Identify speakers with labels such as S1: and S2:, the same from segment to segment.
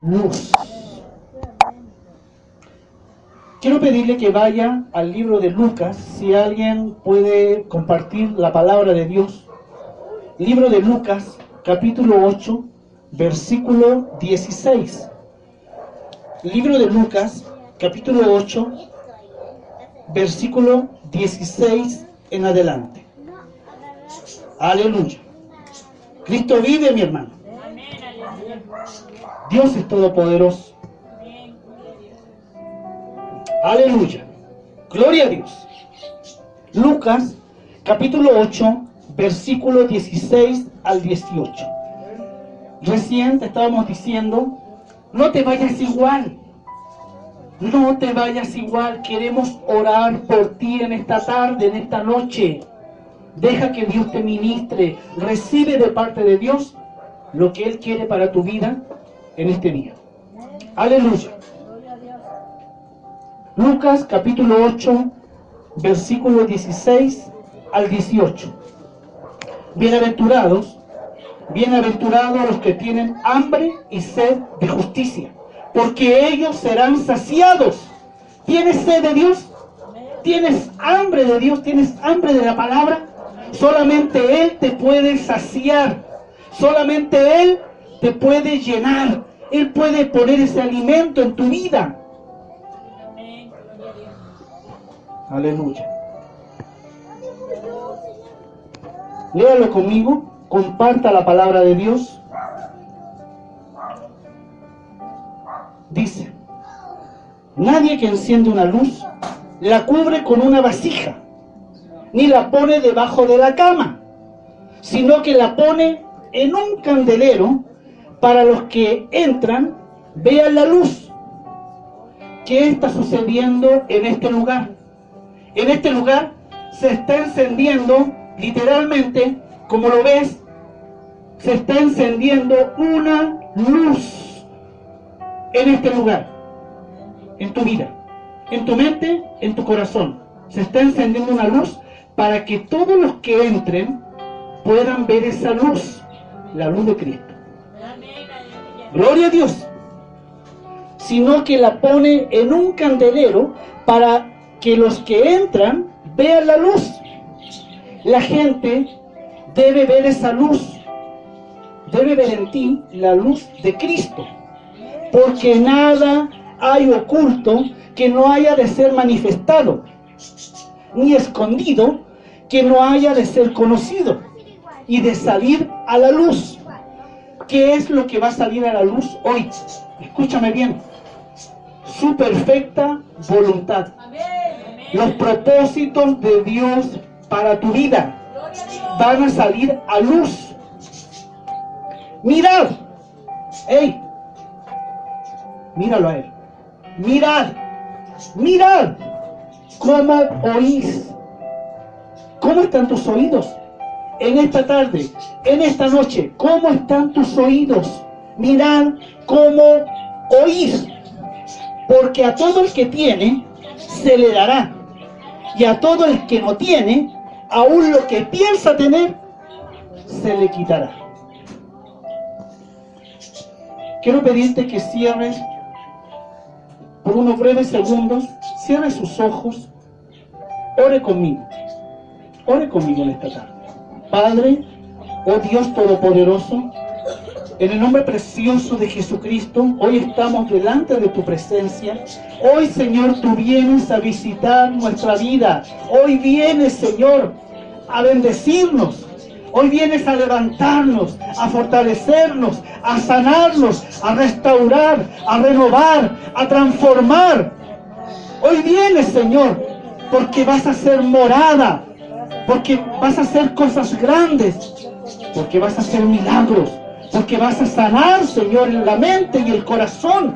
S1: luz. Quiero pedirle que vaya al libro de Lucas, si alguien puede compartir la palabra de Dios. Libro de Lucas, capítulo 8, versículo 16. Libro de Lucas, capítulo 8, versículo 16 en adelante. Aleluya. Cristo vive, mi hermano. Dios es todopoderoso. Aleluya. Gloria a Dios. Lucas capítulo 8, versículo 16 al 18. Recién te estábamos diciendo, no te vayas igual. No te vayas igual. Queremos orar por ti en esta tarde, en esta noche. Deja que Dios te ministre. Recibe de parte de Dios lo que Él quiere para tu vida en este día. Aleluya. Lucas capítulo 8, versículo 16 al 18. Bienaventurados, bienaventurados los que tienen hambre y sed de justicia, porque ellos serán saciados. ¿Tienes sed de Dios? ¿Tienes hambre de Dios? ¿Tienes hambre de la palabra? Solamente Él te puede saciar. Solamente Él te puede llenar. Él puede poner ese alimento en tu vida. Aleluya. Léalo conmigo, comparta la palabra de Dios. Dice, nadie que enciende una luz la cubre con una vasija, ni la pone debajo de la cama, sino que la pone en un candelero para los que entran vean la luz. ¿Qué está sucediendo en este lugar? En este lugar se está encendiendo, literalmente, como lo ves, se está encendiendo una luz en este lugar, en tu vida, en tu mente, en tu corazón. Se está encendiendo una luz para que todos los que entren puedan ver esa luz, la luz de Cristo. Gloria a Dios. Sino que la pone en un candelero para que los que entran vean la luz. La gente debe ver esa luz. Debe ver en ti la luz de Cristo. Porque nada hay oculto que no haya de ser manifestado, ni escondido que no haya de ser conocido y de salir a la luz. ¿Qué es lo que va a salir a la luz hoy? Escúchame bien. Su perfecta voluntad. Los propósitos de Dios para tu vida van a salir a luz. Mirad. ¡Ey! Míralo a él. Mirad. Mirad cómo oís. ¿Cómo están tus oídos? En esta tarde, en esta noche, ¿cómo están tus oídos? Mirad cómo oís. Porque a todo el que tiene, se le dará. Y a todo el que no tiene, aún lo que piensa tener, se le quitará. Quiero pedirte que cierres por unos breves segundos, cierre sus ojos, ore conmigo, ore conmigo en esta tarde. Padre, oh Dios Todopoderoso, en el nombre precioso de Jesucristo, hoy estamos delante de tu presencia. Hoy, Señor, tú vienes a visitar nuestra vida. Hoy vienes, Señor, a bendecirnos. Hoy vienes a levantarnos, a fortalecernos, a sanarnos, a restaurar, a renovar, a transformar. Hoy vienes, Señor, porque vas a ser morada, porque vas a hacer cosas grandes, porque vas a hacer milagros, porque vas a sanar, Señor, en la mente y el corazón.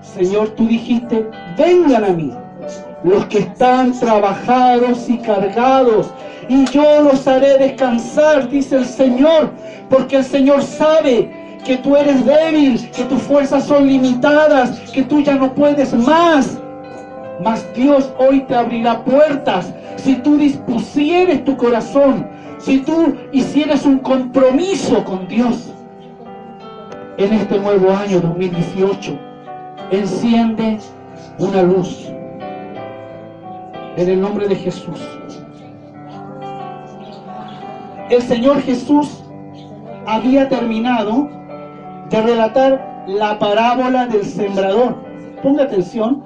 S1: Señor, tú dijiste, vengan a mí los que están trabajados y cargados, y yo los haré descansar, dice el Señor, porque el Señor sabe que tú eres débil, que tus fuerzas son limitadas, que tú ya no puedes más. Mas Dios hoy te abrirá puertas si tú dispusieres tu corazón, si tú hicieras un compromiso con Dios. en este nuevo año 2018. Enciende una luz. En el nombre de Jesús. El Señor Jesús había terminado de relatar la parábola del sembrador. Ponga atención,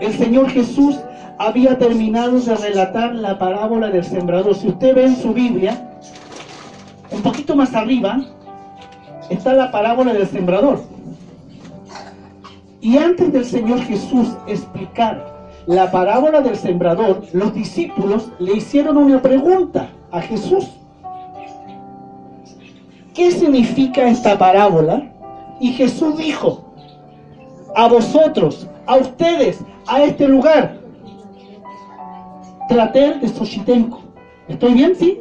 S1: el Señor Jesús había terminado de relatar la parábola del sembrador. Si usted ve en su Biblia, un poquito más arriba, está la parábola del sembrador. Y antes del Señor Jesús explicar la parábola del sembrador, los discípulos le hicieron una pregunta a Jesús. ¿Qué significa esta parábola? Y Jesús dijo, a vosotros, a ustedes, a este lugar, trater de Xochitenco. ¿Estoy bien, sí?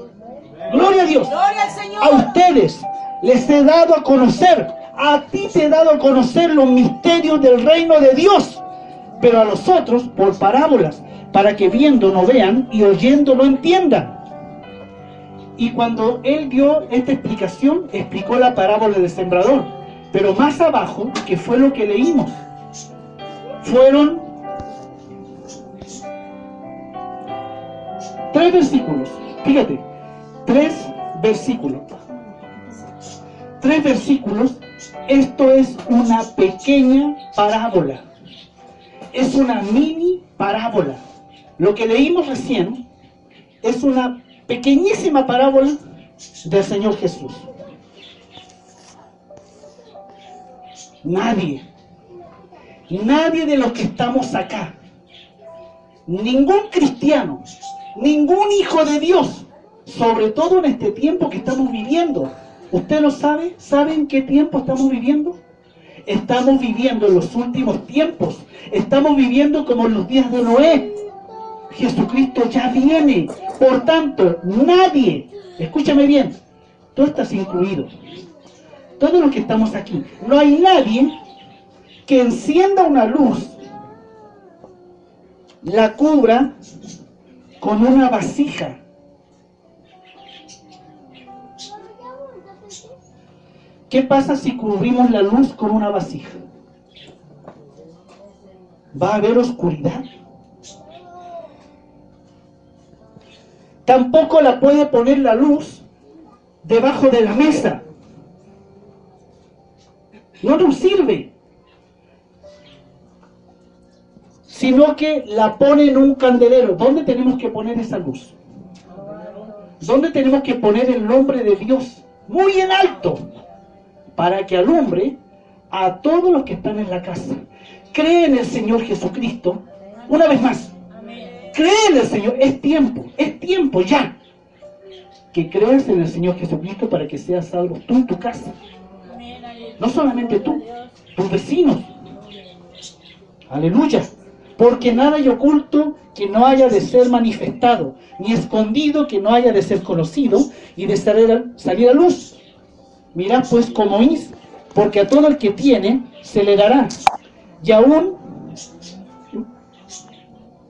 S1: Gloria a Dios.
S2: Gloria al Señor.
S1: A ustedes les he dado a conocer, a ti te he dado a conocer los misterios del reino de Dios, pero a los otros por parábolas, para que viendo no vean y oyendo no entiendan. Y cuando él dio esta explicación, explicó la parábola del sembrador. Pero más abajo, que fue lo que leímos, fueron tres versículos. Fíjate, tres versículos. Tres versículos. Esto es una pequeña parábola. Es una mini parábola. Lo que leímos recién es una pequeñísima parábola del Señor Jesús. Nadie, nadie de los que estamos acá, ningún cristiano, ningún hijo de Dios, sobre todo en este tiempo que estamos viviendo. ¿Usted lo sabe? ¿Saben qué tiempo estamos viviendo? Estamos viviendo en los últimos tiempos. Estamos viviendo como en los días de Noé. Jesucristo ya viene. Por tanto, nadie, escúchame bien, tú estás incluido. Todos los que estamos aquí, no hay nadie que encienda una luz, la cubra con una vasija. ¿Qué pasa si cubrimos la luz con una vasija? ¿Va a haber oscuridad? Tampoco la puede poner la luz debajo de la mesa. No nos sirve. Sino que la pone en un candelero. ¿Dónde tenemos que poner esa luz? ¿Dónde tenemos que poner el nombre de Dios? Muy en alto. Para que alumbre a todos los que están en la casa. Cree en el Señor Jesucristo. Una vez más. Cree en el Señor. Es tiempo. Es tiempo ya. Que creas en el Señor Jesucristo para que seas salvo tú en tu casa. No solamente tú, tus vecinos. Aleluya. Porque nada hay oculto que no haya de ser manifestado, ni escondido que no haya de ser conocido y de salir a, luz. Mira pues cómo es, porque a todo el que tiene se le dará, y aún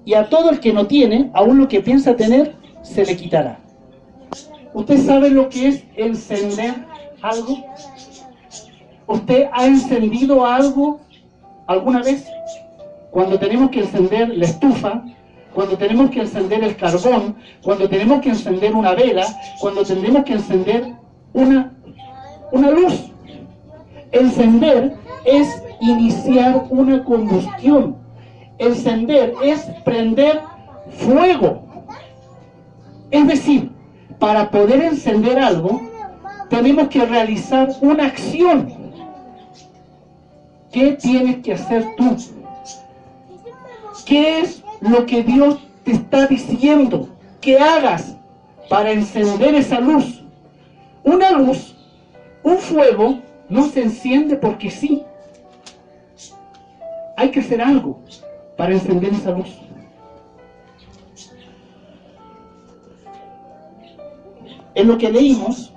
S1: y a todo el que no tiene, aún lo que piensa tener, se le quitará. ¿Usted sabe lo que es encender algo? ¿Usted ha encendido algo alguna vez? Cuando tenemos que encender la estufa, cuando tenemos que encender el carbón, cuando tenemos que encender una vela, cuando tenemos que encender una, una luz. Encender es iniciar una combustión. Encender es prender fuego. Es decir, para poder encender algo, tenemos que realizar una acción. ¿Qué tienes que hacer tú? ¿Qué es lo que Dios te está diciendo que hagas para encender esa luz? Una luz, un fuego, no se enciende porque sí. Hay que hacer algo para encender esa luz. En lo que leímos,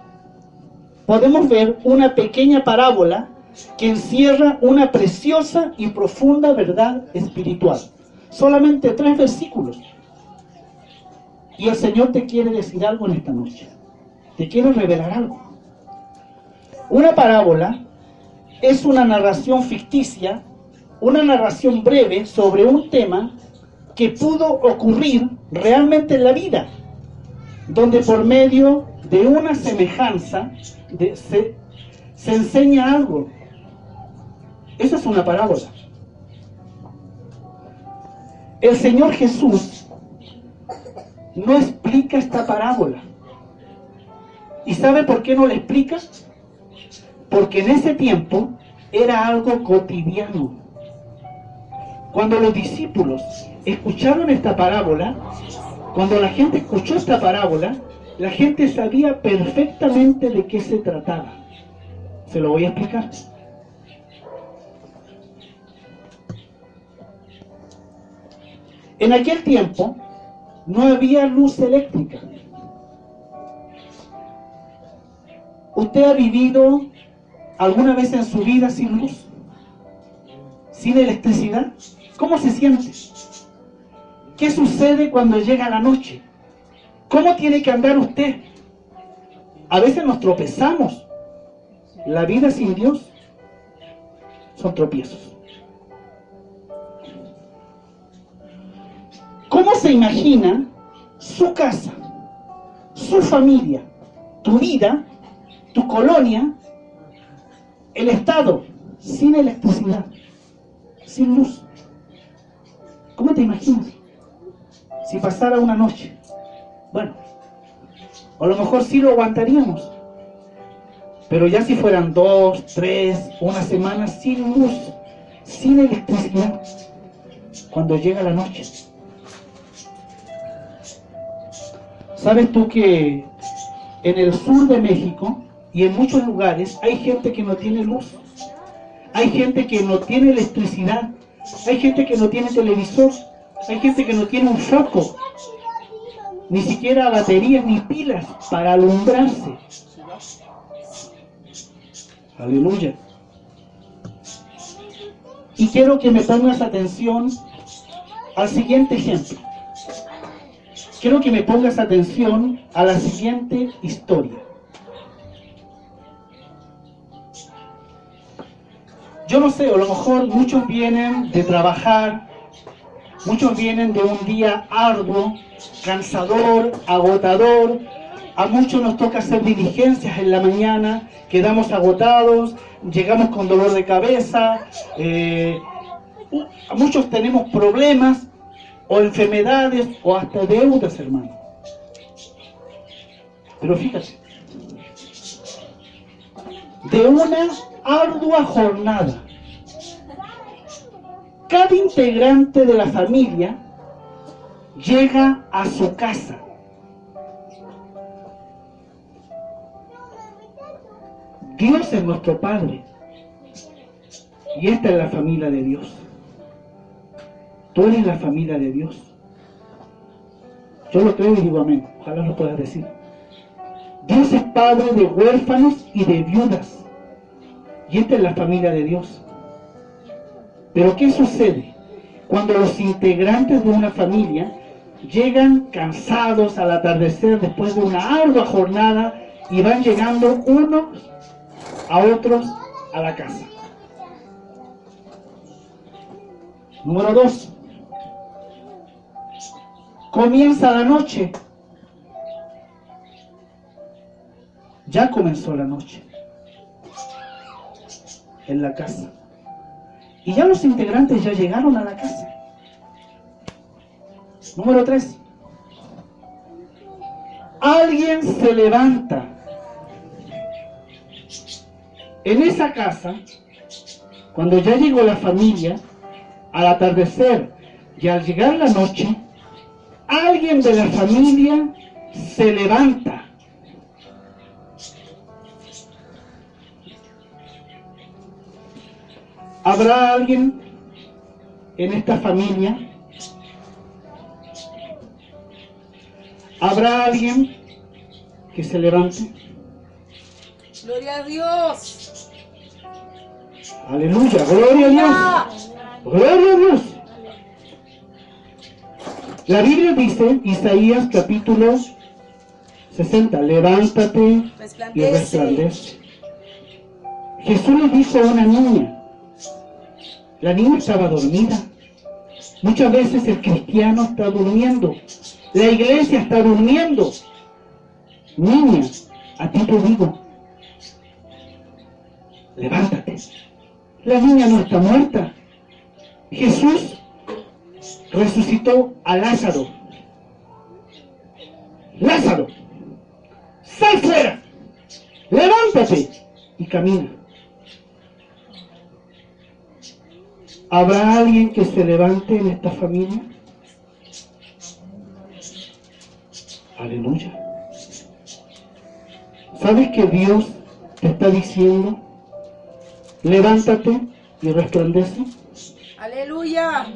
S1: podemos ver una pequeña parábola que encierra una preciosa y profunda verdad espiritual. Solamente tres versículos. Y el Señor te quiere decir algo en esta noche. Te quiero revelar algo. Una parábola es una narración ficticia, una narración breve sobre un tema que pudo ocurrir realmente en la vida, donde por medio de una semejanza se, se enseña algo. Esa es una parábola. El Señor Jesús no explica esta parábola. ¿Y sabe por qué no la explica? Porque en ese tiempo era algo cotidiano. Cuando los discípulos escucharon esta parábola, cuando la gente escuchó esta parábola, la gente sabía perfectamente de qué se trataba. Se lo voy a explicar. En aquel tiempo no había luz eléctrica. ¿Usted ha vivido alguna vez en su vida sin luz? ¿Sin electricidad? ¿Cómo se siente? ¿Qué sucede cuando llega la noche? ¿Cómo tiene que andar usted? A veces nos tropezamos. La vida sin Dios son tropiezos. ¿Cómo se imagina su casa, su familia, tu vida, tu colonia, el Estado sin electricidad, sin luz? ¿Cómo te imaginas? Si pasara una noche. Bueno, a lo mejor sí lo aguantaríamos. Pero ya si fueran dos, tres, una semana sin luz, sin electricidad, cuando llega la noche. ¿Sabes tú que en el sur de México y en muchos lugares hay gente que no tiene luz? Hay gente que no tiene electricidad. Hay gente que no tiene televisor. Hay gente que no tiene un foco ni siquiera baterías ni pilas para alumbrarse. Aleluya. Y quiero que me pongas atención al siguiente ejemplo. Quiero que me pongas atención a la siguiente historia. Yo no sé, a lo mejor muchos vienen de trabajar, muchos vienen de un día arduo, cansador, agotador. A muchos nos toca hacer diligencias en la mañana, quedamos agotados, llegamos con dolor de cabeza, eh, a muchos tenemos problemas o enfermedades o hasta deudas, hermano. Pero fíjate, de una ardua jornada, cada integrante de la familia llega a su casa. Dios es nuestro Padre. Y esta es la familia de Dios. Tú eres la familia de Dios. Yo lo creo y digo amén. Ojalá lo puedas decir. Dios es padre de huérfanos y de viudas. Y esta es la familia de Dios. Pero ¿qué sucede? Cuando los integrantes de una familia llegan cansados al atardecer después de una ardua jornada y van llegando unos a otros a la casa. Número dos. Comienza la noche. Ya comenzó la noche. En la casa. Y ya los integrantes ya llegaron a la casa. Número tres. Alguien se levanta en esa casa, cuando ya llegó la familia, al atardecer y al llegar la noche, alguien de la familia se levanta. ¿Habrá alguien en esta familia ¿Habrá alguien que se levante?
S2: Gloria a Dios.
S1: Aleluya, gloria a Dios. Gloria a Dios. La Biblia dice, Isaías capítulo 60, levántate y resplandece. Jesús le dijo a una niña, la niña estaba dormida. Muchas veces el cristiano está durmiendo, la iglesia está durmiendo. Niña, a ti te digo, levántate. La niña no está muerta. Jesús resucitó a Lázaro. Lázaro, sal fuera, levántate y camina. ¿Habrá alguien que se levante en esta familia? Aleluya. ¿Sabes que Dios te está diciendo, levántate y resplandece?
S2: Aleluya.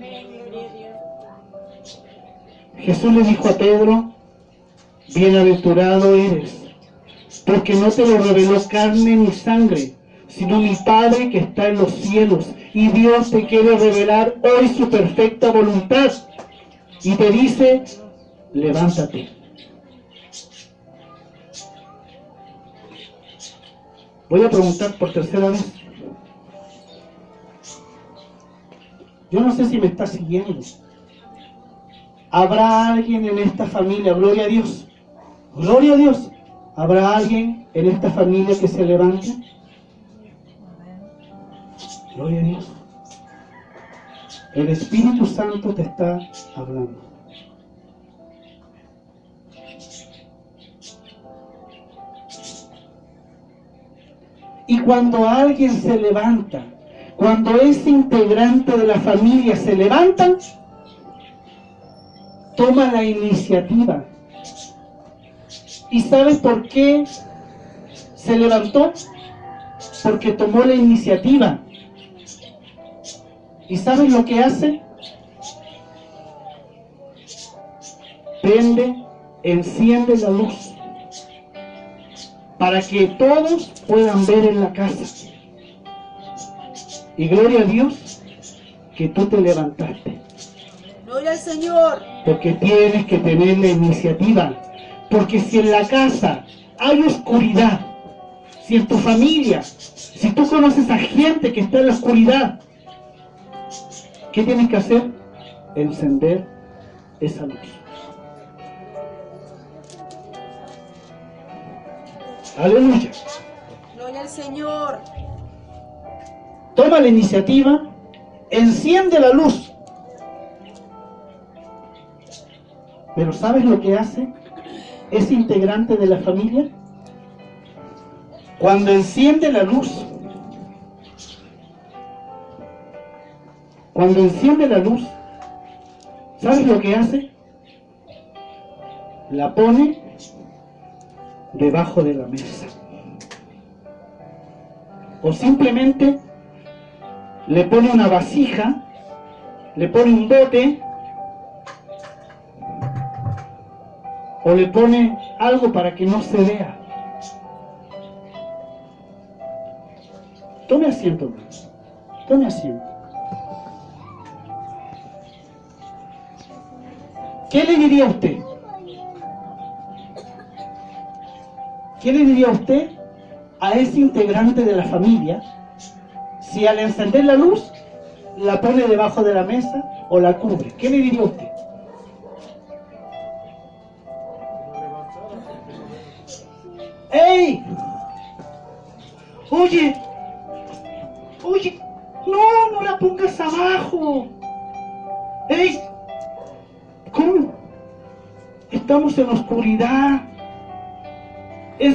S1: Jesús le dijo a Pedro, bienaventurado eres, porque no te lo reveló carne ni sangre, sino mi Padre que está en los cielos. Y Dios te quiere revelar hoy su perfecta voluntad. Y te dice, levántate. Voy a preguntar por tercera vez. Yo no sé si me está siguiendo. ¿Habrá alguien en esta familia? Gloria a Dios. Gloria a Dios. ¿Habrá alguien en esta familia que se levante? Gloria a Dios. El Espíritu Santo te está hablando. Y cuando alguien se levanta, cuando ese integrante de la familia se levanta, toma la iniciativa. ¿Y sabes por qué se levantó? Porque tomó la iniciativa. ¿Y sabes lo que hace? Prende, enciende la luz para que todos puedan ver en la casa. Y gloria a Dios que tú te levantaste.
S2: Gloria al Señor.
S1: Porque tienes que tener la iniciativa. Porque si en la casa hay oscuridad, si en tu familia, si tú conoces a gente que está en la oscuridad, ¿qué tienes que hacer? Encender esa luz. Aleluya.
S2: Gloria al Señor.
S1: Toma la iniciativa, enciende la luz. Pero ¿sabes lo que hace ese integrante de la familia? Cuando enciende la luz, cuando enciende la luz, ¿sabes lo que hace? La pone debajo de la mesa. O simplemente le pone una vasija, le pone un bote, o le pone algo para que no se vea. Tome asiento. Tome asiento. ¿Qué le diría usted? ¿Qué le diría usted a ese integrante de la familia si al encender la luz la pone debajo de la mesa o la cubre? ¿Qué le diría usted?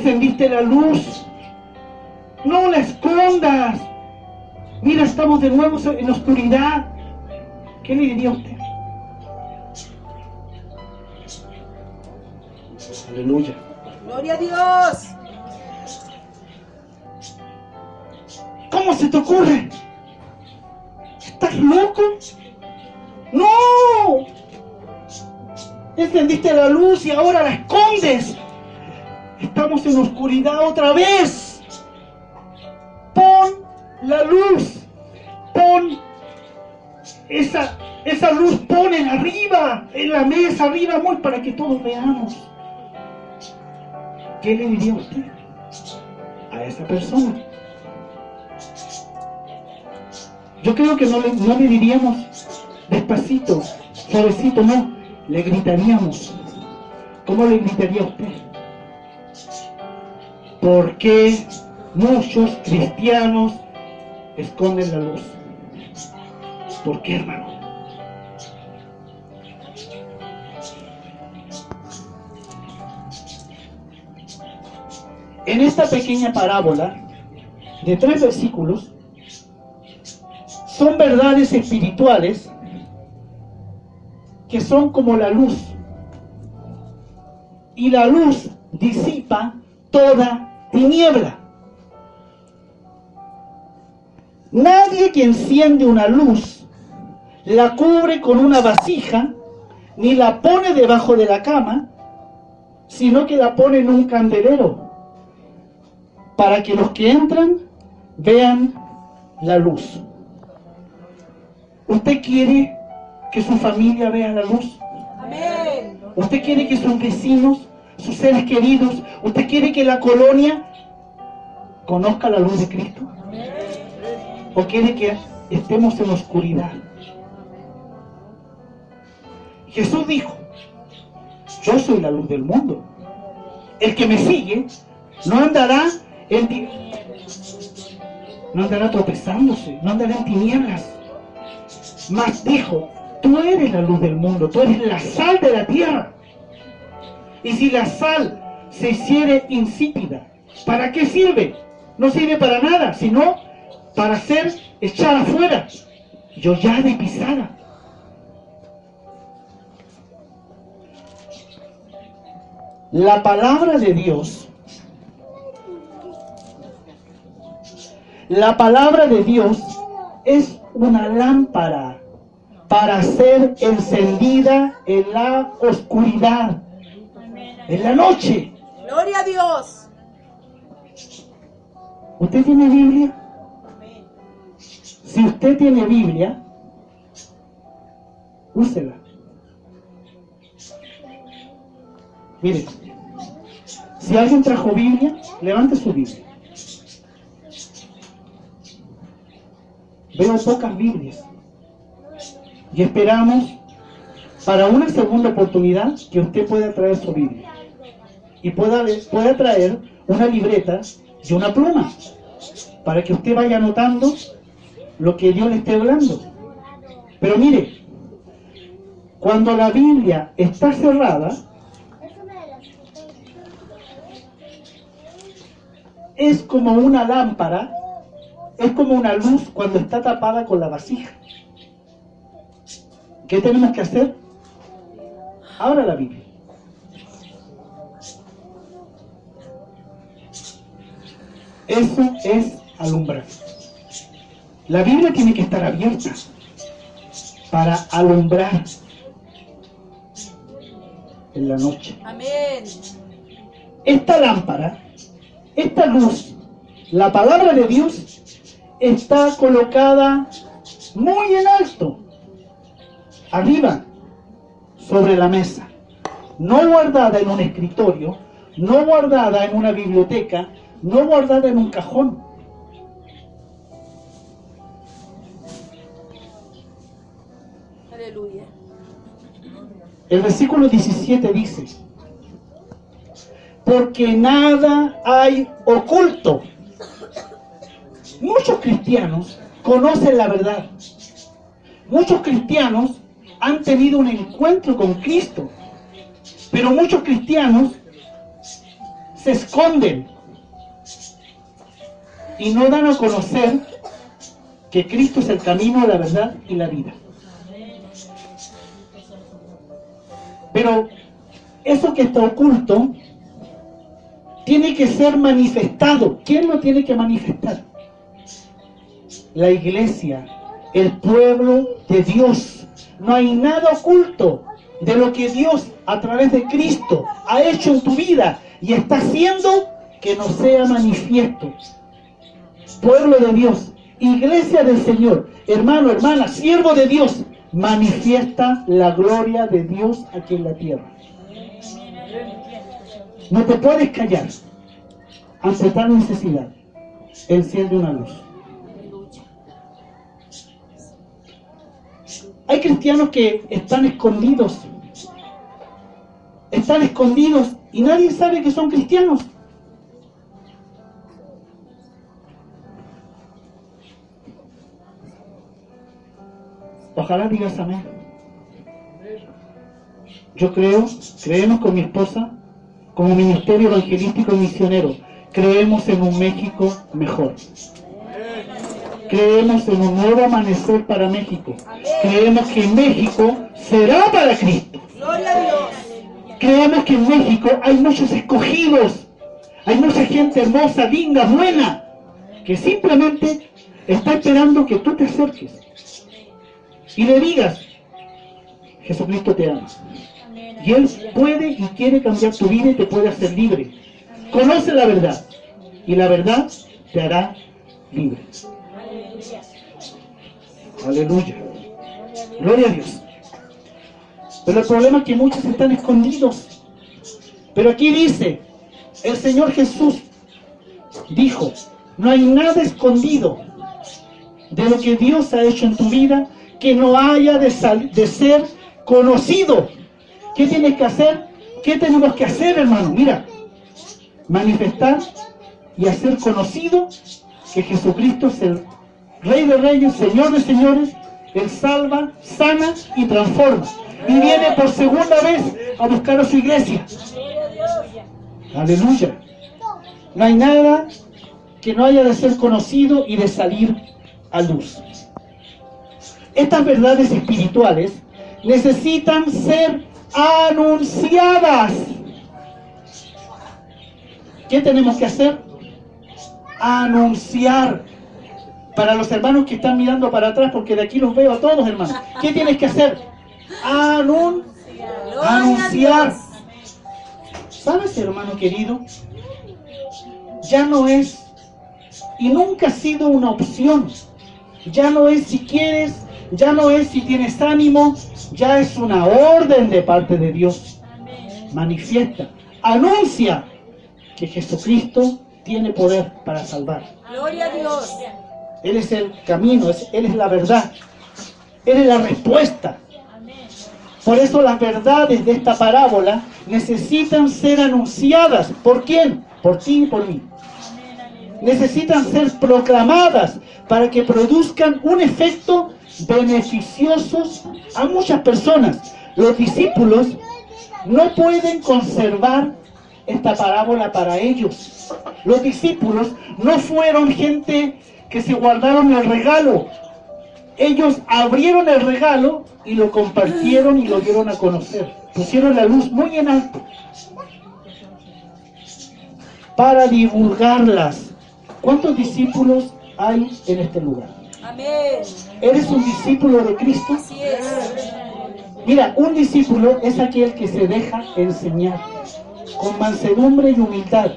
S1: Encendiste la luz. No la escondas. Mira, estamos de nuevo en oscuridad. ¿Qué le diría a usted? Aleluya.
S2: Gloria a Dios.
S1: ¿Cómo se te ocurre? ¿Estás loco? ¡No! Encendiste la luz y ahora la escondes. En oscuridad otra vez. Pon la luz. Pon esa, esa luz, ponen arriba, en la mesa, arriba, amor, para que todos veamos. ¿Qué le diría usted a esa persona? Yo creo que no le, no le diríamos despacito, suavecito, no, le gritaríamos. ¿Cómo le gritaría usted? ¿Por qué muchos cristianos esconden la luz? ¿Por qué, hermano? En esta pequeña parábola de tres versículos son verdades espirituales que son como la luz. Y la luz disipa toda tiniebla. Nadie que enciende una luz la cubre con una vasija ni la pone debajo de la cama, sino que la pone en un candelero para que los que entran vean la luz. ¿Usted quiere que su familia vea la luz?
S2: Amén.
S1: ¿Usted quiere que sus vecinos, sus seres queridos, usted quiere que la colonia conozca la luz de Cristo? ¿O quiere que estemos en oscuridad? Jesús dijo, yo soy la luz del mundo. El que me sigue no andará en no andará tropezándose, no andará en tinieblas. Mas dijo, tú eres la luz del mundo, tú eres la sal de la tierra. Y si la sal se hiciere insípida, ¿para qué sirve? No sirve para nada, sino para ser echada afuera, yo ya de pisada. La palabra de Dios, la palabra de Dios es una lámpara para ser encendida en la oscuridad, en la noche.
S2: Gloria a Dios.
S1: ¿Usted tiene Biblia? Si usted tiene Biblia, úsela. Mire, si alguien trajo Biblia, levante su Biblia. Veo pocas Biblias. Y esperamos para una segunda oportunidad que usted pueda traer su Biblia. Y pueda, traer una libreta y una pluma. Para que usted vaya anotando lo que Dios le esté hablando. Pero mire, cuando la Biblia está cerrada, es como una lámpara, es como una luz cuando está tapada con la vasija. ¿Qué tenemos que hacer? Ahora la Biblia. Eso es alumbrar. La Biblia tiene que estar abierta para alumbrar en la noche.
S2: Amén.
S1: Esta lámpara, esta luz, la palabra de Dios está colocada muy en alto, arriba, sobre la mesa, no guardada en un escritorio, no guardada en una biblioteca, no guardada en un cajón.
S2: Aleluya.
S1: El versículo 17 dice, porque nada hay oculto. Muchos cristianos conocen la verdad. Muchos cristianos han tenido un encuentro con Cristo. Pero muchos cristianos se esconden y no dan a conocer que Cristo es el camino, la verdad y la vida. Pero eso que está oculto tiene que ser manifestado. ¿Quién lo tiene que manifestar? La iglesia, el pueblo de Dios. No hay nada oculto de lo que Dios a través de Cristo ha hecho en tu vida y está haciendo que no sea manifiesto. Pueblo de Dios, iglesia del Señor, hermano, hermana, siervo de Dios, manifiesta la gloria de Dios aquí en la tierra. No te puedes callar ante tal necesidad. Enciende una luz. Hay cristianos que están escondidos. Están escondidos y nadie sabe que son cristianos. Ojalá digas amén. Yo creo, creemos con mi esposa, como ministerio evangelístico y misionero, creemos en un México mejor. Creemos en un nuevo amanecer para México. Creemos que México será para Cristo. Creemos que en México hay muchos escogidos. Hay mucha gente hermosa, digna, buena, que simplemente está esperando que tú te acerques y le digas, Jesucristo te ama. Y Él puede y quiere cambiar tu vida y te puede hacer libre. Conoce la verdad y la verdad te hará libre. Aleluya. Gloria a Dios. Pero el problema es que muchos están escondidos. Pero aquí dice, el Señor Jesús dijo, no hay nada escondido de lo que Dios ha hecho en tu vida que no haya de, sal- de ser conocido. ¿Qué tienes que hacer? ¿Qué tenemos que hacer, hermano? Mira, manifestar y hacer conocido que Jesucristo es el Rey de Reyes, Señor de Señores, Él salva, sana y transforma. Y viene por segunda vez a buscar a su iglesia. Aleluya. No hay nada que no haya de ser conocido y de salir a luz. Estas verdades espirituales necesitan ser anunciadas. ¿Qué tenemos que hacer? Anunciar. Para los hermanos que están mirando para atrás, porque de aquí los veo a todos, hermanos. ¿Qué tienes que hacer? Anun- anunciar. ¿Sabes, hermano querido? Ya no es y nunca ha sido una opción. Ya no es si quieres, ya no es si tienes ánimo, ya es una orden de parte de Dios. Manifiesta, anuncia que Jesucristo tiene poder para salvar.
S2: Gloria a Dios.
S1: Él es el camino, es- Él es la verdad, Él es la respuesta. Por eso las verdades de esta parábola necesitan ser anunciadas. ¿Por quién? Por ti y por mí. Necesitan ser proclamadas para que produzcan un efecto beneficioso a muchas personas. Los discípulos no pueden conservar esta parábola para ellos. Los discípulos no fueron gente que se guardaron el regalo. Ellos abrieron el regalo y lo compartieron y lo dieron a conocer. Pusieron la luz muy en alto para divulgarlas. ¿Cuántos discípulos hay en este lugar?
S2: Amén.
S1: ¿Eres un discípulo de Cristo?
S2: Así es.
S1: Mira, un discípulo es aquel que se deja enseñar con mansedumbre y humildad.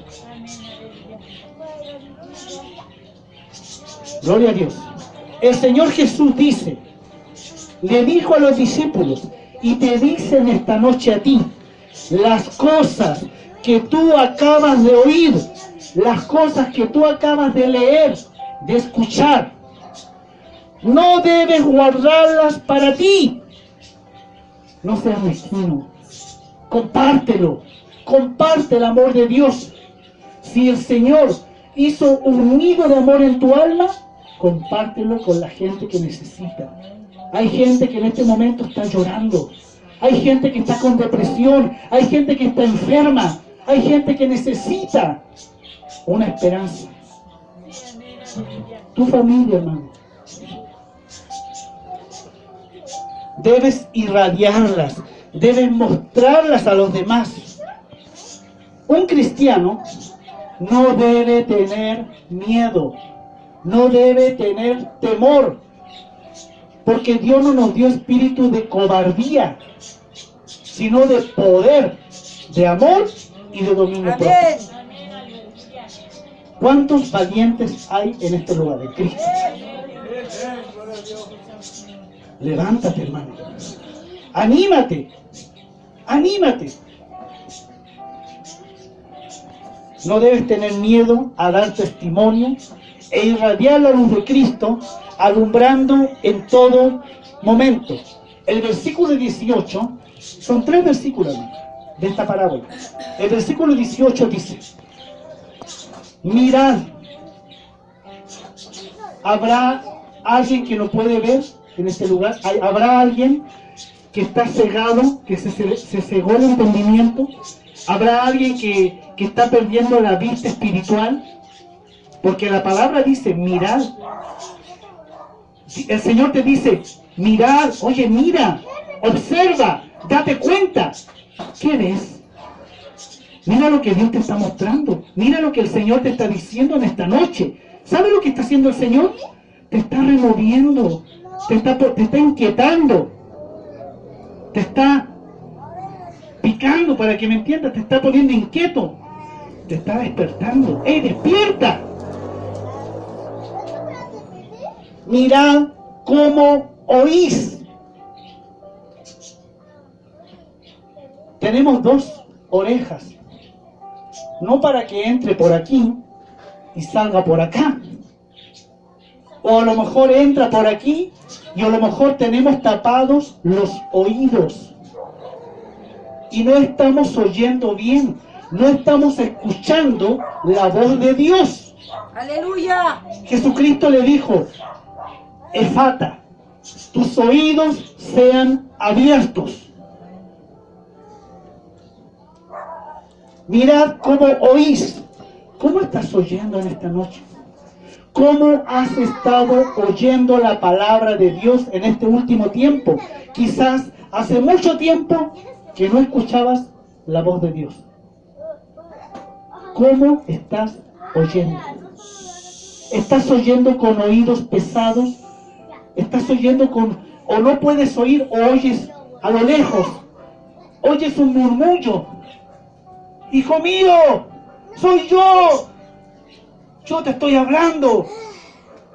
S1: Gloria a Dios. El Señor Jesús dice, le dijo a los discípulos, y te dicen esta noche a ti, las cosas que tú acabas de oír, las cosas que tú acabas de leer, de escuchar, no debes guardarlas para ti. No seas mezquino. Compártelo. Comparte el amor de Dios. Si el Señor hizo un nido de amor en tu alma, compártelo con la gente que necesita. Hay gente que en este momento está llorando. Hay gente que está con depresión. Hay gente que está enferma. Hay gente que necesita una esperanza. Tu familia, hermano. Debes irradiarlas, debes mostrarlas a los demás. Un cristiano no debe tener miedo, no debe tener temor, porque Dios no nos dio espíritu de cobardía, sino de poder, de amor y de dominio propio. ¿Cuántos valientes hay en este lugar de Cristo? Levántate, hermano. Anímate. Anímate. No debes tener miedo a dar testimonio e irradiar la luz de Cristo, alumbrando en todo momento. El versículo 18, son tres versículos de esta parábola. El versículo 18 dice, mirad, habrá alguien que no puede ver en este lugar, habrá alguien que está cegado, que se, se- cegó el entendimiento, habrá alguien que, que está perdiendo la vista espiritual, porque la palabra dice, mirad. El Señor te dice, mirad, oye, mira, observa, date cuenta. ¿Qué ves? Mira lo que Dios te está mostrando. Mira lo que el Señor te está diciendo en esta noche. ¿Sabe lo que está haciendo el Señor? Te está removiendo, te está, te está inquietando, te está picando para que me entiendas, te está poniendo inquieto, te está despertando. ¡Ey, despierta! Mirad cómo oís. Tenemos dos orejas, no para que entre por aquí y salga por acá. O a lo mejor entra por aquí y a lo mejor tenemos tapados los oídos. Y no estamos oyendo bien, no estamos escuchando la voz de Dios.
S2: Aleluya.
S1: Jesucristo le dijo, Efata, tus oídos sean abiertos. Mirad cómo oís. ¿Cómo estás oyendo en esta noche? ¿Cómo has estado oyendo la palabra de Dios en este último tiempo? Quizás hace mucho tiempo que no escuchabas la voz de Dios. ¿Cómo estás oyendo? ¿Estás oyendo con oídos pesados? ¿Estás oyendo con... o no puedes oír o oyes a lo lejos? Oyes un murmullo. Hijo mío, soy yo. Yo te estoy hablando.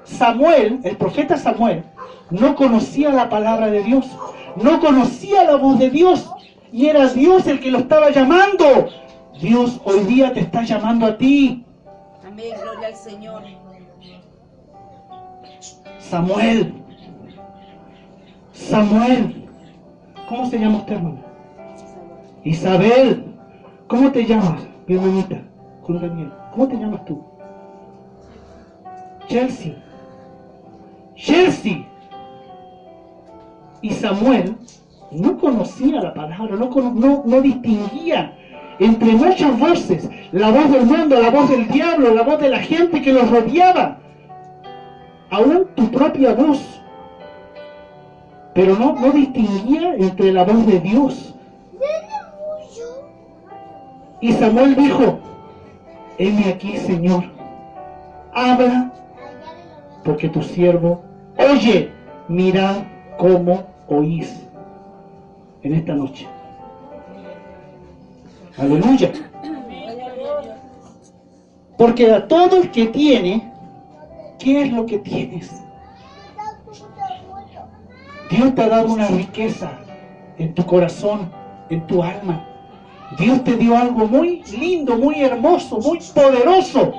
S1: Samuel, el profeta Samuel, no conocía la palabra de Dios. No conocía la voz de Dios. Y era Dios el que lo estaba llamando. Dios hoy día te está llamando a ti.
S2: Amén. Gloria al Señor.
S1: Samuel. Samuel. ¿Cómo se llama usted, hermano? Isabel. ¿Cómo te llamas, mi hermanita? Daniel. ¿Cómo te llamas tú? Chelsea. Chelsea. Y Samuel no conocía la palabra, no, no, no distinguía entre muchas voces, la voz del mundo, la voz del diablo, la voz de la gente que los rodeaba aún tu propia voz. Pero no, no distinguía entre la voz de Dios. Y Samuel dijo, heme aquí, Señor, habla, porque tu siervo oye, mira cómo oís en esta noche. Aleluya. Porque a todo el que tiene, ¿qué es lo que tienes? Dios te ha dado una riqueza en tu corazón, en tu alma. Dios te dio algo muy lindo, muy hermoso, muy poderoso.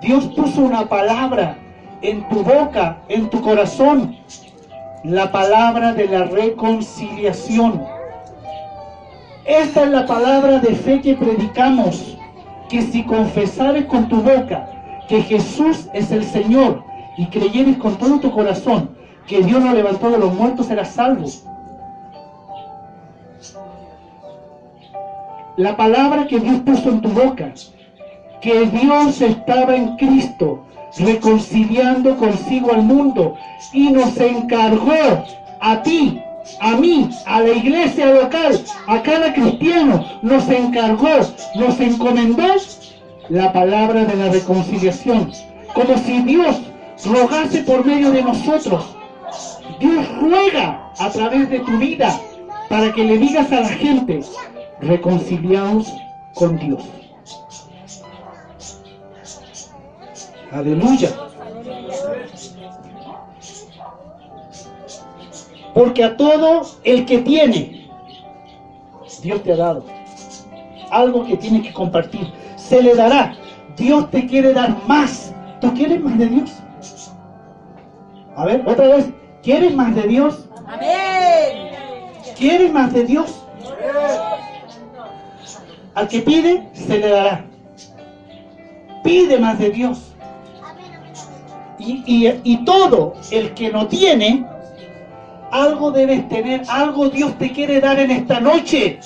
S1: Dios puso una palabra en tu boca, en tu corazón. La palabra de la reconciliación. Esta es la palabra de fe que predicamos. Que si confesares con tu boca que Jesús es el Señor y creyeres con todo tu corazón que Dios lo levantó de los muertos, serás salvo. La palabra que Dios puso en tu boca, que Dios estaba en Cristo, reconciliando consigo al mundo y nos encargó a ti, a mí, a la iglesia local, a cada cristiano, nos encargó, nos encomendó la palabra de la reconciliación, como si Dios rogase por medio de nosotros. Dios ruega a través de tu vida para que le digas a la gente, reconciliados con Dios. Aleluya. Porque a todo el que tiene, Dios te ha dado. Algo que tiene que compartir. Se le dará. Dios te quiere dar más. ¿Tú quieres más de Dios? A ver, otra vez. ¿Quieres más de Dios?
S2: Amén.
S1: ¿Quieres más de Dios? Al que pide, se le dará. Pide más de Dios. Y, y- todo el que no tiene, algo debes tener, algo Dios te quiere dar en esta noche.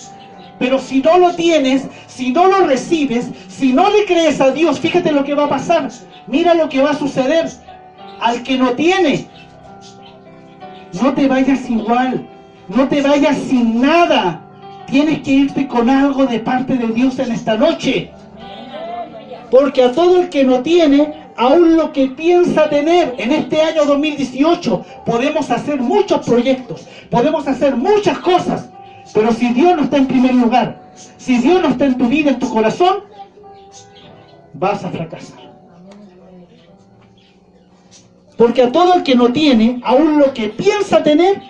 S1: Pero si no lo tienes, si no lo recibes, si no le crees a Dios, fíjate lo que va a pasar. Mira lo que va a suceder. Al que no tiene, no te vayas igual, no te vayas sin nada. Tienes que irte con algo de parte de Dios en esta noche. Porque a todo el que no tiene, aún lo que piensa tener en este año 2018, podemos hacer muchos proyectos, podemos hacer muchas cosas. Pero si Dios no está en primer lugar, si Dios no está en tu vida, en tu corazón, vas a fracasar. Porque a todo el que no tiene, aún lo que piensa tener,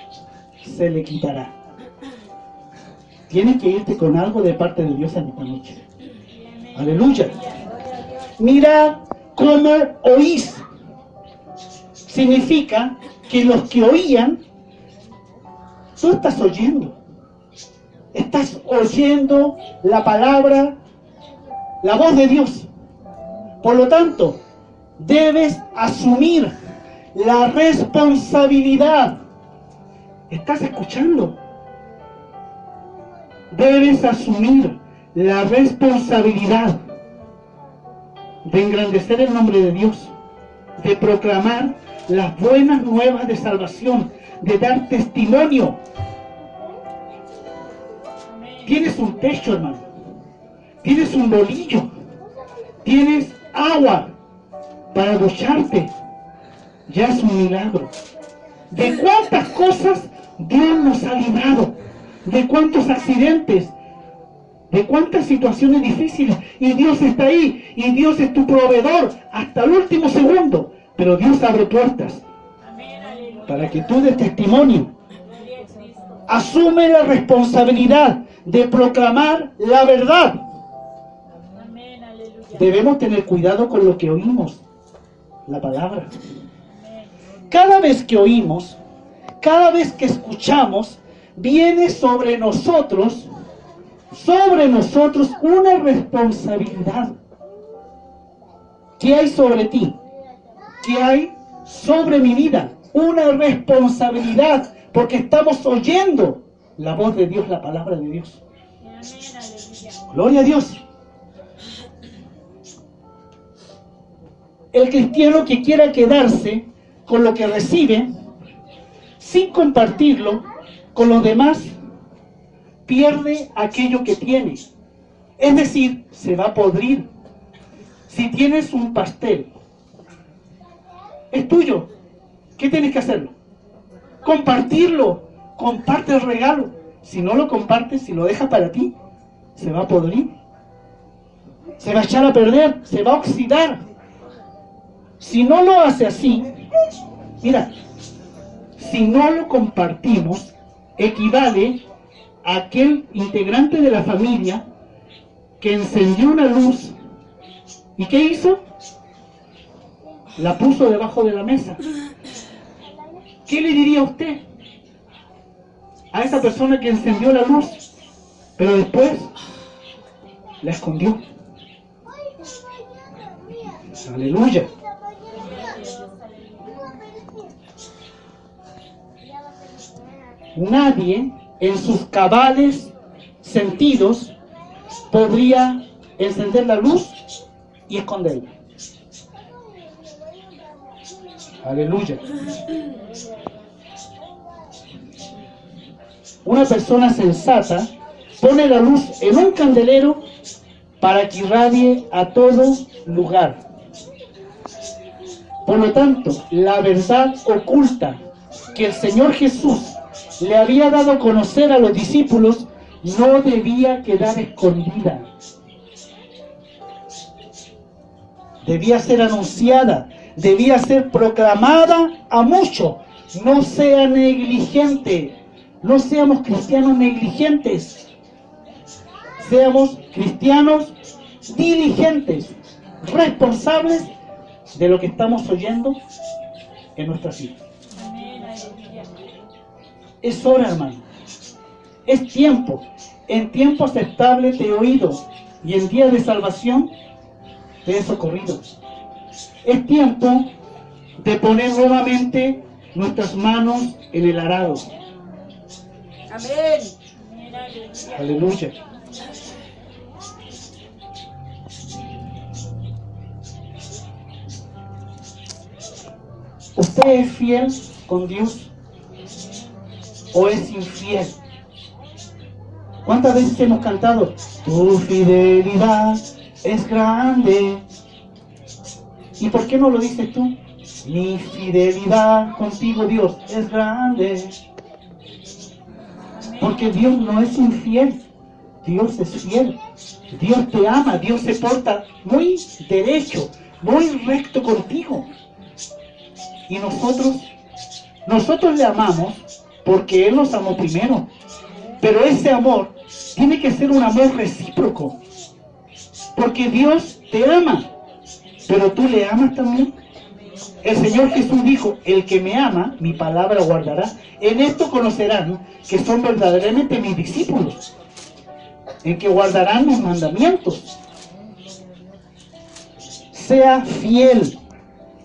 S1: se le quitará. Tienes que irte con algo de parte de Dios en esta noche. Aleluya. Mira cómo oís. Significa que los que oían, tú estás oyendo. Estás oyendo la palabra, la voz de Dios. Por lo tanto, debes asumir la responsabilidad. ¿Estás escuchando? Debes asumir la responsabilidad de engrandecer el nombre de Dios, de proclamar las buenas nuevas de salvación, de dar testimonio. Tienes un techo, hermano. Tienes un bolillo. Tienes agua para ducharte. Ya es un milagro. ¿De cuántas cosas Dios nos ha librado? ¿De cuántos accidentes? ¿De cuántas situaciones difíciles? Y Dios está ahí. Y Dios es tu proveedor hasta el último segundo. Pero Dios abre puertas para que tú des testimonio. Asume la responsabilidad de proclamar la verdad. Debemos tener cuidado con lo que oímos, la palabra. Cada vez que oímos, cada vez que escuchamos, viene sobre nosotros, sobre nosotros una responsabilidad. ¿Qué hay sobre ti? ¿Qué hay sobre mi vida? Una responsabilidad, porque estamos oyendo la voz de Dios, la palabra de Dios. Gloria a Dios. El cristiano que quiera quedarse con lo que recibe, sin compartirlo con los demás, pierde aquello que tiene. Es decir, se va a podrir. Si tienes un pastel, es tuyo. ¿Qué tienes que hacerlo? Compartirlo. Comparte el regalo. Si no lo compartes, si lo dejas para ti, se va a podrir. Se va a echar a perder, se va a oxidar. Si no lo hace así, mira, si no lo compartimos, equivale a aquel integrante de la familia que encendió una luz y ¿qué hizo? La puso debajo de la mesa. ¿Qué le diría usted a esa persona que encendió la luz, pero después la escondió? Aleluya. Nadie en sus cabales sentidos podría encender la luz y esconderla. Aleluya. Una persona sensata pone la luz en un candelero para que irradie a todo lugar. Por lo tanto, la verdad oculta que el Señor Jesús le había dado a conocer a los discípulos no debía quedar escondida. Debía ser anunciada, debía ser proclamada a muchos. No sea negligente, no seamos cristianos negligentes, seamos cristianos diligentes, responsables de lo que estamos oyendo en nuestras vidas. Es hora, hermano. Es tiempo. En tiempo aceptable te he oído y en día de salvación te he socorrido. Es tiempo de poner nuevamente nuestras manos en el arado.
S2: Amén.
S1: Aleluya. ¿Usted es fiel con Dios o es infiel? ¿Cuántas veces hemos cantado? Tu fidelidad es grande. ¿Y por qué no lo dices tú? Mi fidelidad contigo, Dios, es grande. Porque Dios no es infiel. Dios es fiel. Dios te ama. Dios se porta muy derecho, muy recto contigo. Y nosotros, nosotros le amamos porque Él nos amó primero. Pero ese amor tiene que ser un amor recíproco. Porque Dios te ama. Pero tú le amas también. El Señor Jesús dijo, el que me ama, mi palabra guardará. En esto conocerán que son verdaderamente mis discípulos. En que guardarán mis mandamientos. Sea fiel.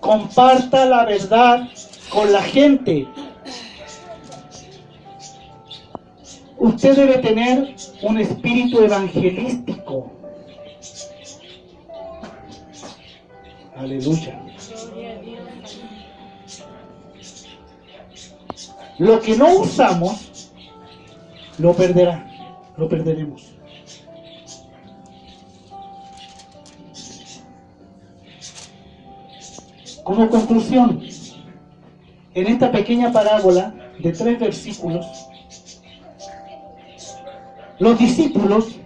S1: Comparta la verdad con la gente. Usted debe tener un espíritu evangelístico. Aleluya. Lo que no usamos, lo perderá, lo perderemos. Como conclusión, en esta pequeña parábola de tres versículos, los discípulos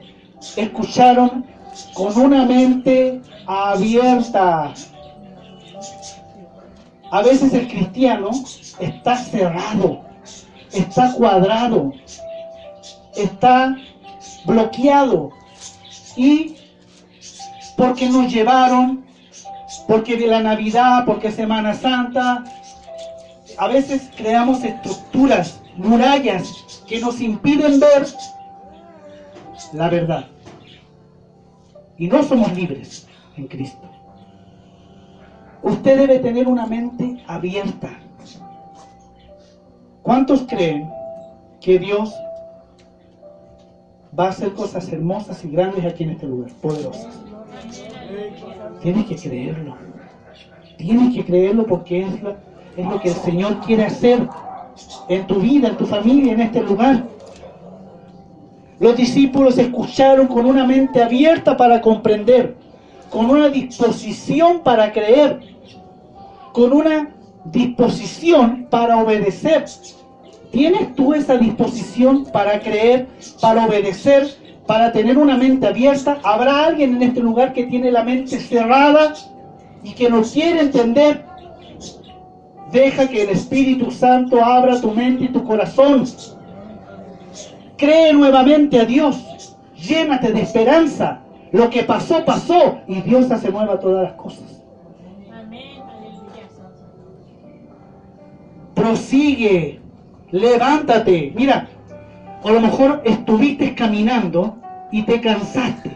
S1: escucharon con una mente abierta. A veces el cristiano está cerrado, está cuadrado, está bloqueado. Y porque nos llevaron, porque de la Navidad, porque Semana Santa, a veces creamos estructuras, murallas que nos impiden ver la verdad. Y no somos libres en Cristo. Usted debe tener una mente abierta. ¿Cuántos creen que Dios va a hacer cosas hermosas y grandes aquí en este lugar? Poderosas. Tienes que creerlo. Tienes que creerlo porque es lo, es lo que el Señor quiere hacer en tu vida, en tu familia, en este lugar. Los discípulos escucharon con una mente abierta para comprender, con una disposición para creer, con una disposición para obedecer. ¿Tienes tú esa disposición para creer, para obedecer, para tener una mente abierta? ¿Habrá alguien en este lugar que tiene la mente cerrada y que no quiere entender? Deja que el Espíritu Santo abra tu mente y tu corazón Cree nuevamente a Dios. Llénate de esperanza. Lo que pasó, pasó. Y Dios hace nueva todas las cosas. Prosigue. Levántate. Mira, a lo mejor estuviste caminando y te cansaste.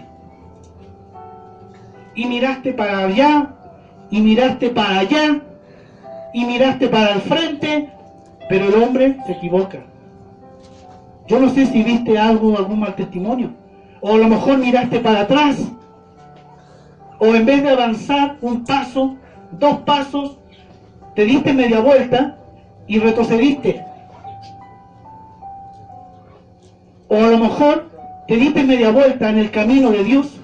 S1: Y miraste para allá. Y miraste para allá. Y miraste para el frente. Pero el hombre se equivoca. Yo no sé si viste algo, algún mal testimonio. O a lo mejor miraste para atrás. O en vez de avanzar un paso, dos pasos, te diste media vuelta y retrocediste. O a lo mejor te diste media vuelta en el camino de Dios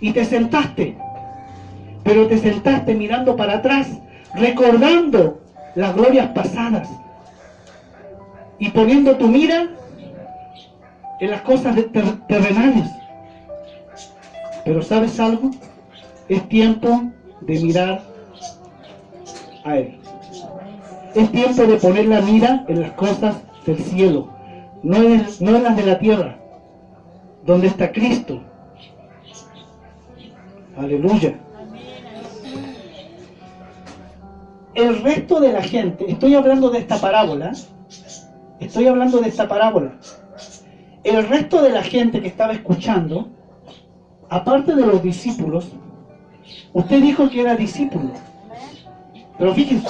S1: y te sentaste. Pero te sentaste mirando para atrás, recordando las glorias pasadas y poniendo tu mira en las cosas terrenales. Pero ¿sabes algo? Es tiempo de mirar a Él. Es tiempo de poner la mira en las cosas del cielo, no en, no en las de la tierra, donde está Cristo. Aleluya. El resto de la gente, estoy hablando de esta parábola, Estoy hablando de esta parábola. El resto de la gente que estaba escuchando, aparte de los discípulos, usted dijo que era discípulo. Pero fíjense,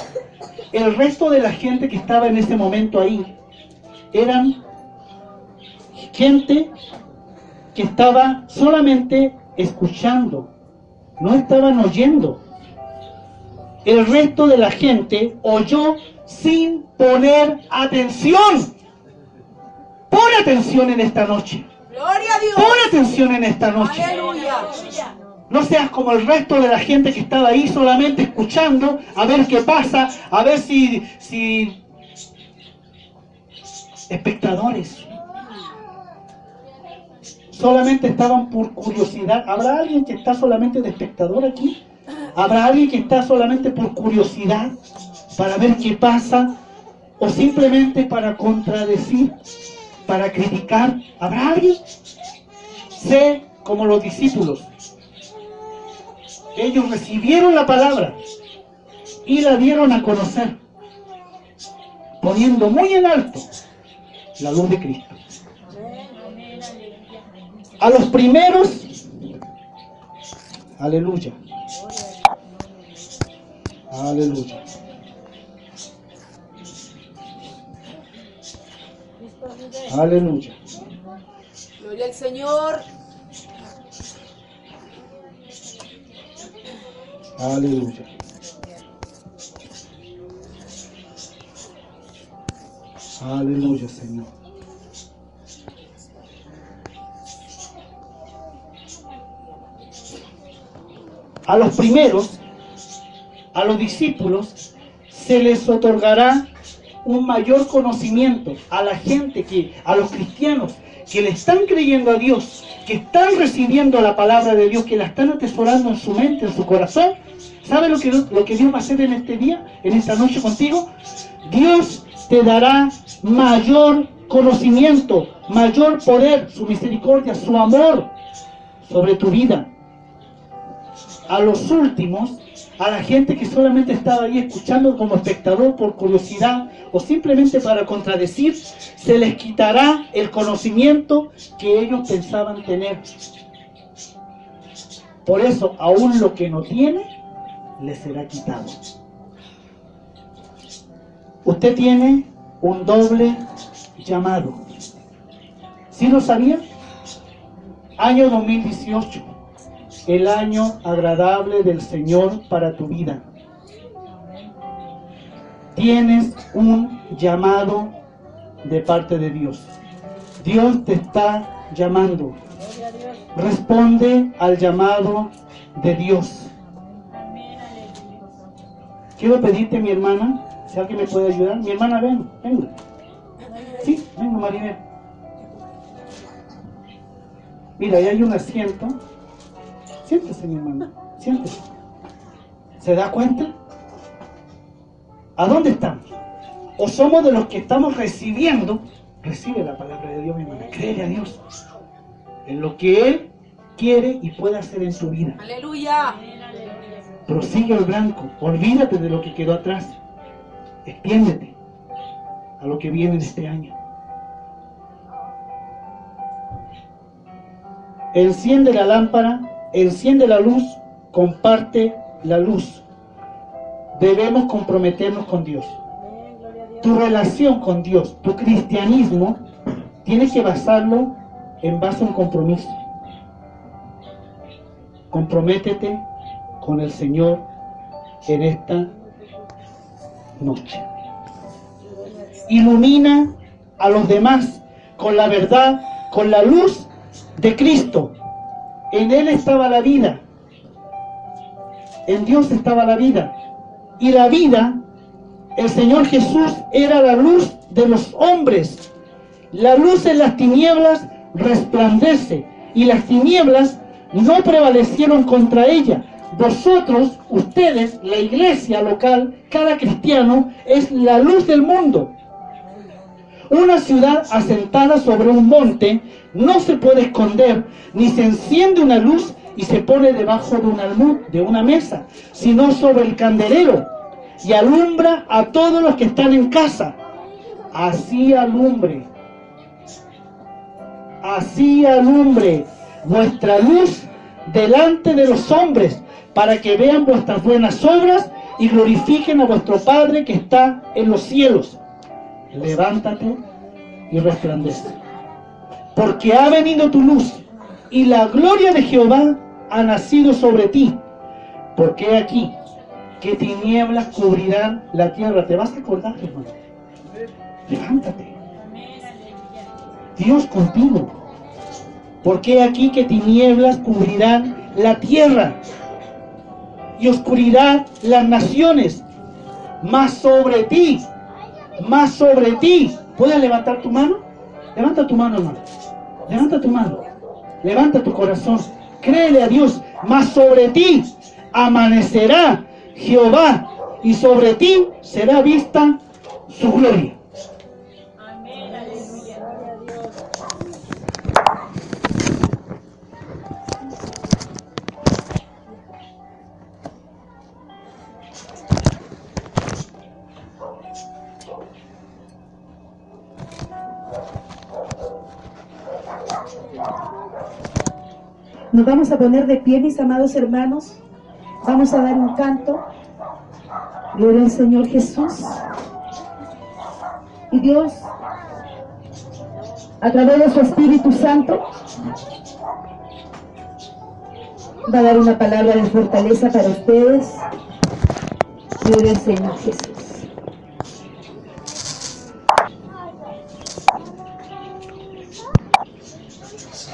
S1: el resto de la gente que estaba en ese momento ahí eran gente que estaba solamente escuchando, no estaban oyendo. El resto de la gente oyó sin poner atención. Pon atención en esta noche.
S2: Gloria a Dios.
S1: Pon atención en esta noche.
S2: Aleluya.
S1: No seas como el resto de la gente que estaba ahí solamente escuchando a ver qué pasa, a ver si, si espectadores solamente estaban por curiosidad. ¿Habrá alguien que está solamente de espectador aquí? ¿Habrá alguien que está solamente por curiosidad para ver qué pasa? ¿O simplemente para contradecir, para criticar? ¿Habrá alguien? Sé como los discípulos. Ellos recibieron la palabra y la dieron a conocer, poniendo muy en alto la luz de Cristo. A los primeros, aleluya, aleluya. Aleluya.
S2: Gloria al Señor.
S1: Aleluya. Aleluya, Señor. A los primeros, a los discípulos, se les otorgará un mayor conocimiento a la gente que, a los cristianos que le están creyendo a Dios, que están recibiendo la palabra de Dios, que la están atesorando en su mente, en su corazón. ¿Sabe lo que, lo que Dios va a hacer en este día, en esta noche contigo? Dios te dará mayor conocimiento, mayor poder, su misericordia, su amor sobre tu vida. A los últimos, a la gente que solamente estaba ahí escuchando como espectador por curiosidad o simplemente para contradecir, se les quitará el conocimiento que ellos pensaban tener. Por eso, aún lo que no tiene, le será quitado. Usted tiene un doble llamado. ¿Sí lo sabía? Año 2018 el año agradable del Señor para tu vida. Tienes un llamado de parte de Dios. Dios te está llamando. Responde al llamado de Dios. Quiero pedirte, mi hermana, si alguien me puede ayudar. Mi hermana, ven, venga. Sí, venga, Maribel. Mira, ahí hay un asiento. Siéntese, mi hermana, siéntese. ¿Se da cuenta? ¿A dónde estamos? ¿O somos de los que estamos recibiendo? Recibe la palabra de Dios, mi hermana. Créele a Dios en lo que Él quiere y puede hacer en tu vida.
S2: Aleluya.
S1: Prosigue el blanco. Olvídate de lo que quedó atrás. Extiéndete a lo que viene en este año. Enciende la lámpara, enciende la luz, comparte la luz. Debemos comprometernos con Dios. Tu relación con Dios, tu cristianismo, tienes que basarlo en base a un compromiso. Comprométete con el Señor en esta noche. Ilumina a los demás con la verdad, con la luz de Cristo. En Él estaba la vida. En Dios estaba la vida. Y la vida, el Señor Jesús era la luz de los hombres. La luz en las tinieblas resplandece y las tinieblas no prevalecieron contra ella. Vosotros, ustedes, la iglesia local, cada cristiano, es la luz del mundo. Una ciudad asentada sobre un monte no se puede esconder, ni se enciende una luz y se pone debajo de un almud, de una mesa, sino sobre el candelero y alumbra a todos los que están en casa. así alumbre, así alumbre vuestra luz delante de los hombres, para que vean vuestras buenas obras y glorifiquen a vuestro Padre que está en los cielos. Levántate y resplandece, porque ha venido tu luz y la gloria de Jehová ha nacido sobre ti, porque aquí que tinieblas cubrirán la tierra. ¿Te vas a acordar, hermano? Levántate. Dios contigo. Porque aquí que tinieblas cubrirán la tierra y oscuridad las naciones. Más sobre ti, más sobre ti. ¿Puedes levantar tu mano? Levanta tu mano, hermano. Levanta tu mano. Levanta tu corazón. Créele a Dios. Más sobre ti amanecerá Jehová y sobre ti será vista su gloria.
S3: Nos vamos a poner de pie, mis amados hermanos. Vamos a dar un canto. Gloria al Señor Jesús. Y Dios, a través de su Espíritu Santo, va a dar una palabra de fortaleza para ustedes. Gloria al Señor Jesús.